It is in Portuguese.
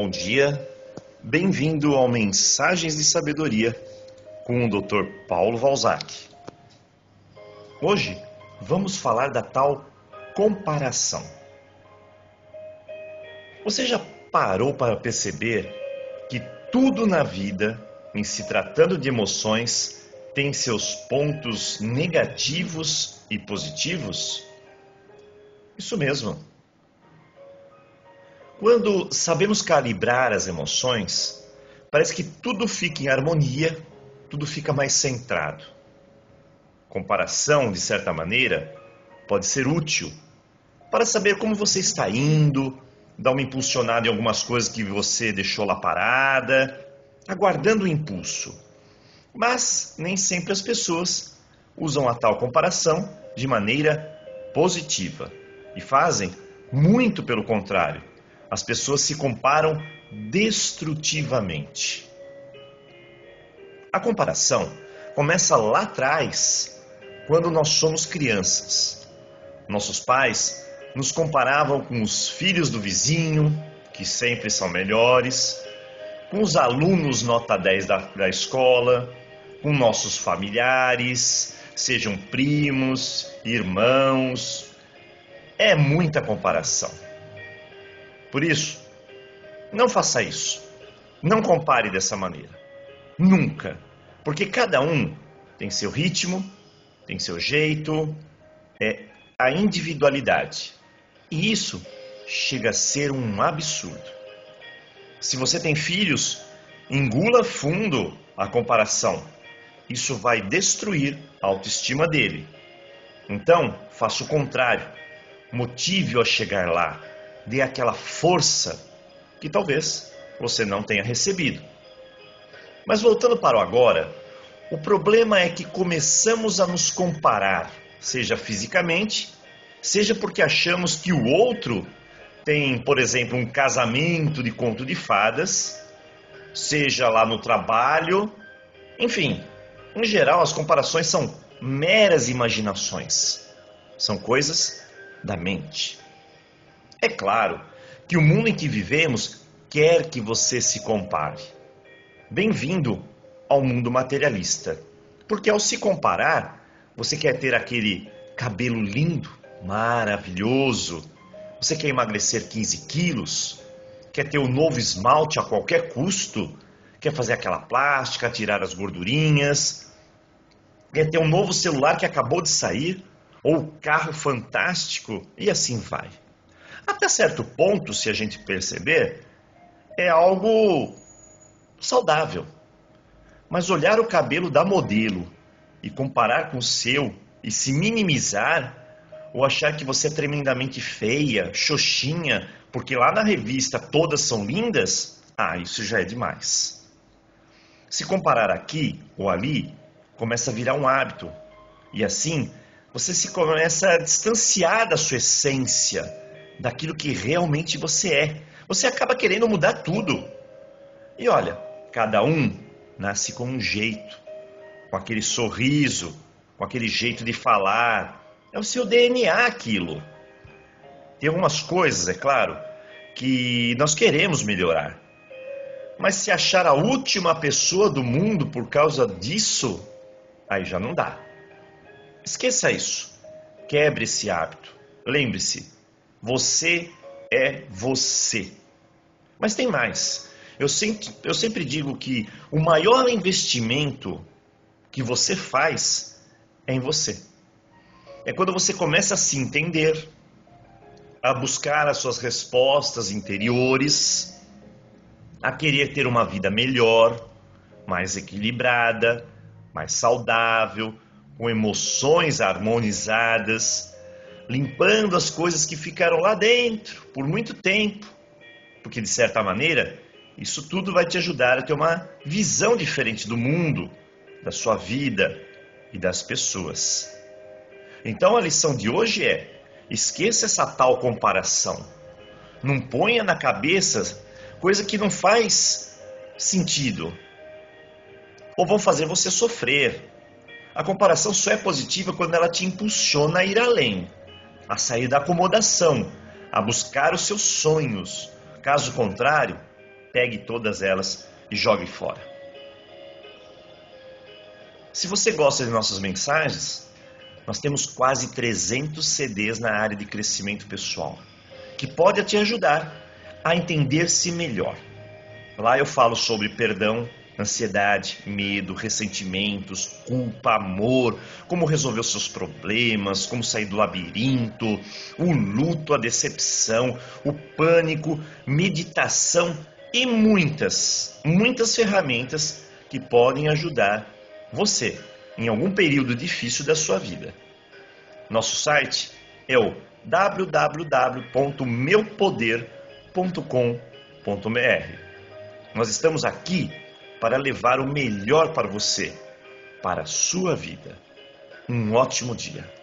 Bom dia, bem-vindo ao Mensagens de Sabedoria com o Dr. Paulo Valzac. Hoje vamos falar da tal comparação. Você já parou para perceber que tudo na vida, em se tratando de emoções, tem seus pontos negativos e positivos? Isso mesmo. Quando sabemos calibrar as emoções, parece que tudo fica em harmonia, tudo fica mais centrado. Comparação, de certa maneira, pode ser útil para saber como você está indo, dar uma impulsionada em algumas coisas que você deixou lá parada, aguardando o impulso. Mas nem sempre as pessoas usam a tal comparação de maneira positiva e fazem muito pelo contrário as pessoas se comparam destrutivamente. A comparação começa lá atrás, quando nós somos crianças. Nossos pais nos comparavam com os filhos do vizinho, que sempre são melhores, com os alunos nota 10 da, da escola, com nossos familiares, sejam primos, irmãos. É muita comparação. Por isso, não faça isso. Não compare dessa maneira. Nunca. Porque cada um tem seu ritmo, tem seu jeito, é a individualidade. E isso chega a ser um absurdo. Se você tem filhos, engula fundo a comparação. Isso vai destruir a autoestima dele. Então, faça o contrário. Motive-o a chegar lá dê aquela força que talvez você não tenha recebido. Mas voltando para o agora, o problema é que começamos a nos comparar, seja fisicamente, seja porque achamos que o outro tem, por exemplo, um casamento de conto de fadas, seja lá no trabalho, enfim, em geral as comparações são meras imaginações, são coisas da mente. É claro que o mundo em que vivemos quer que você se compare. Bem-vindo ao mundo materialista. Porque ao se comparar, você quer ter aquele cabelo lindo, maravilhoso, você quer emagrecer 15 quilos, quer ter o um novo esmalte a qualquer custo, quer fazer aquela plástica, tirar as gordurinhas, quer ter um novo celular que acabou de sair, ou carro fantástico, e assim vai. Até certo ponto, se a gente perceber, é algo saudável. Mas olhar o cabelo da modelo e comparar com o seu e se minimizar ou achar que você é tremendamente feia, xoxinha, porque lá na revista todas são lindas, ah, isso já é demais. Se comparar aqui ou ali, começa a virar um hábito. E assim, você se começa a distanciar da sua essência daquilo que realmente você é. Você acaba querendo mudar tudo. E olha, cada um nasce com um jeito, com aquele sorriso, com aquele jeito de falar. É o seu DNA aquilo. Tem algumas coisas, é claro, que nós queremos melhorar. Mas se achar a última pessoa do mundo por causa disso, aí já não dá. Esqueça isso. Quebre esse hábito. Lembre-se, você é você. Mas tem mais. Eu sempre, eu sempre digo que o maior investimento que você faz é em você. É quando você começa a se entender, a buscar as suas respostas interiores, a querer ter uma vida melhor, mais equilibrada, mais saudável, com emoções harmonizadas limpando as coisas que ficaram lá dentro por muito tempo, porque de certa maneira isso tudo vai te ajudar a ter uma visão diferente do mundo, da sua vida e das pessoas. Então a lição de hoje é: esqueça essa tal comparação. Não ponha na cabeça coisa que não faz sentido ou vão fazer você sofrer. A comparação só é positiva quando ela te impulsiona a ir além a sair da acomodação, a buscar os seus sonhos. Caso contrário, pegue todas elas e jogue fora. Se você gosta de nossas mensagens, nós temos quase 300 CDs na área de crescimento pessoal, que pode te ajudar a entender-se melhor. Lá eu falo sobre perdão, ansiedade, medo, ressentimentos, culpa, amor, como resolver os seus problemas, como sair do labirinto, o luto, a decepção, o pânico, meditação e muitas, muitas ferramentas que podem ajudar você em algum período difícil da sua vida. Nosso site é o www.meupoder.com.br. Nós estamos aqui para levar o melhor para você, para a sua vida. Um ótimo dia.